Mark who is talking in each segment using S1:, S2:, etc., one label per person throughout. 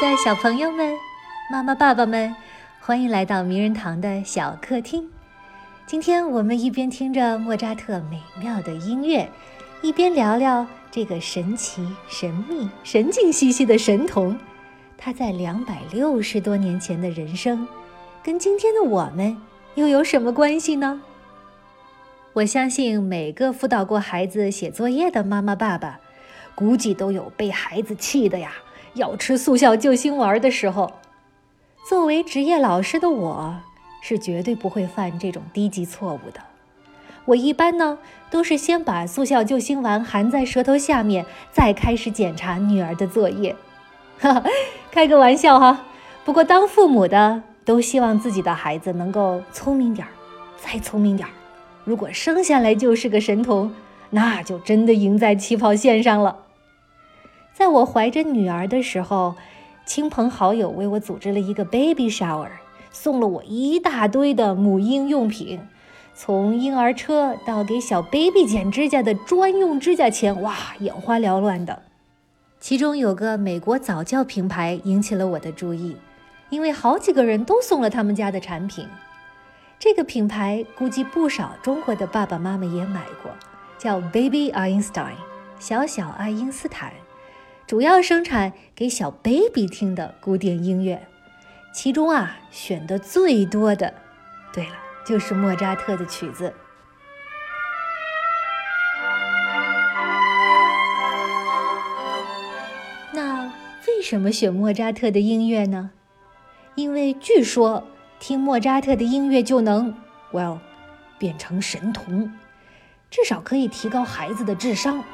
S1: 的小朋友们、妈妈、爸爸们，欢迎来到名人堂的小客厅。今天我们一边听着莫扎特美妙的音乐，一边聊聊这个神奇、神秘、神经兮兮的神童。他在两百六十多年前的人生，跟今天的我们又有什么关系呢？我相信每个辅导过孩子写作业的妈妈、爸爸，估计都有被孩子气的呀，要吃速效救心丸的时候。作为职业老师的我，是绝对不会犯这种低级错误的。我一般呢，都是先把速效救心丸含在舌头下面，再开始检查女儿的作业。哈哈，开个玩笑哈。不过当父母的都希望自己的孩子能够聪明点儿，再聪明点儿。如果生下来就是个神童，那就真的赢在起跑线上了。在我怀着女儿的时候，亲朋好友为我组织了一个 baby shower，送了我一大堆的母婴用品，从婴儿车到给小 baby 剪指甲的专用指甲钳，哇，眼花缭乱的。其中有个美国早教品牌引起了我的注意，因为好几个人都送了他们家的产品。这个品牌估计不少中国的爸爸妈妈也买过，叫 Baby Einstein，小小爱因斯坦，主要生产给小 baby 听的古典音乐，其中啊选的最多的，对了，就是莫扎特的曲子。那为什么选莫扎特的音乐呢？因为据说。听莫扎特的音乐就能，well，变成神童，至少可以提高孩子的智商。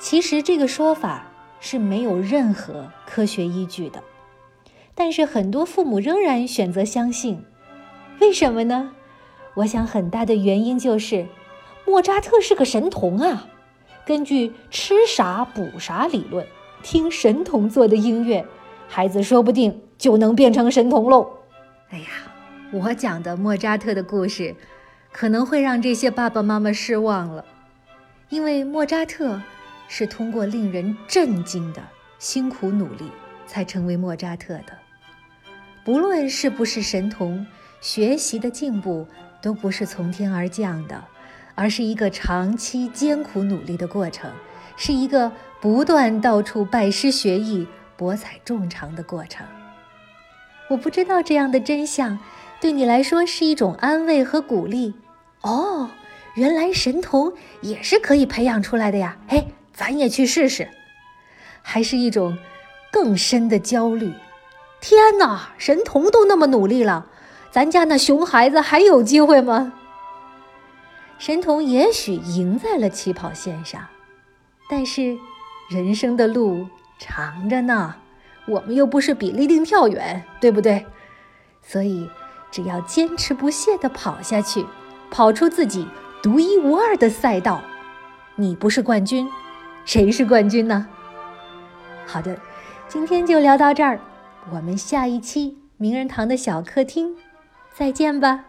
S1: 其实这个说法是没有任何科学依据的，但是很多父母仍然选择相信。为什么呢？我想很大的原因就是莫扎特是个神童啊。根据吃啥补啥理论，听神童做的音乐，孩子说不定就能变成神童喽。哎呀，我讲的莫扎特的故事，可能会让这些爸爸妈妈失望了，因为莫扎特是通过令人震惊的辛苦努力才成为莫扎特的。不论是不是神童，学习的进步都不是从天而降的，而是一个长期艰苦努力的过程，是一个不断到处拜师学艺、博采众长的过程。我不知道这样的真相对你来说是一种安慰和鼓励哦。原来神童也是可以培养出来的呀！嘿，咱也去试试。还是一种更深的焦虑。天哪，神童都那么努力了，咱家那熊孩子还有机会吗？神童也许赢在了起跑线上，但是人生的路长着呢。我们又不是比立定跳远，对不对？所以，只要坚持不懈地跑下去，跑出自己独一无二的赛道，你不是冠军，谁是冠军呢？好的，今天就聊到这儿，我们下一期名人堂的小客厅再见吧。